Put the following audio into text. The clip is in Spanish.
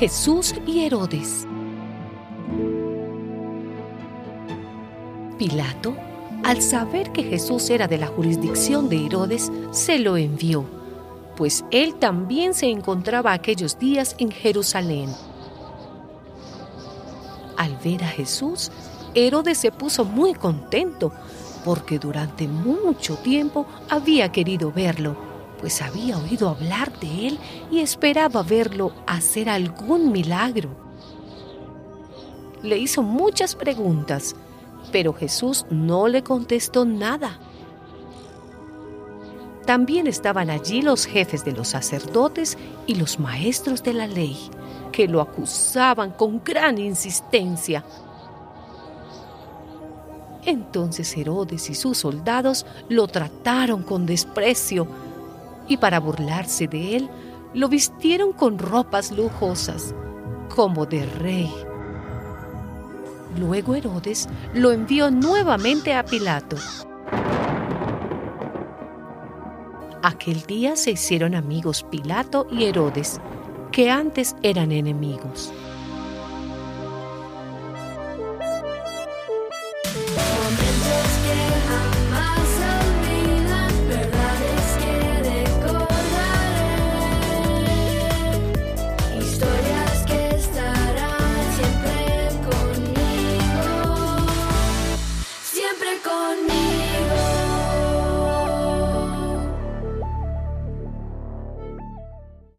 Jesús y Herodes. Pilato, al saber que Jesús era de la jurisdicción de Herodes, se lo envió, pues él también se encontraba aquellos días en Jerusalén. Al ver a Jesús, Herodes se puso muy contento, porque durante mucho tiempo había querido verlo, pues había oído hablar de él y esperaba verlo hacer algún milagro. Le hizo muchas preguntas, pero Jesús no le contestó nada. También estaban allí los jefes de los sacerdotes y los maestros de la ley, que lo acusaban con gran insistencia. Entonces Herodes y sus soldados lo trataron con desprecio y para burlarse de él lo vistieron con ropas lujosas, como de rey. Luego Herodes lo envió nuevamente a Pilato. Aquel día se hicieron amigos Pilato y Herodes, que antes eran enemigos.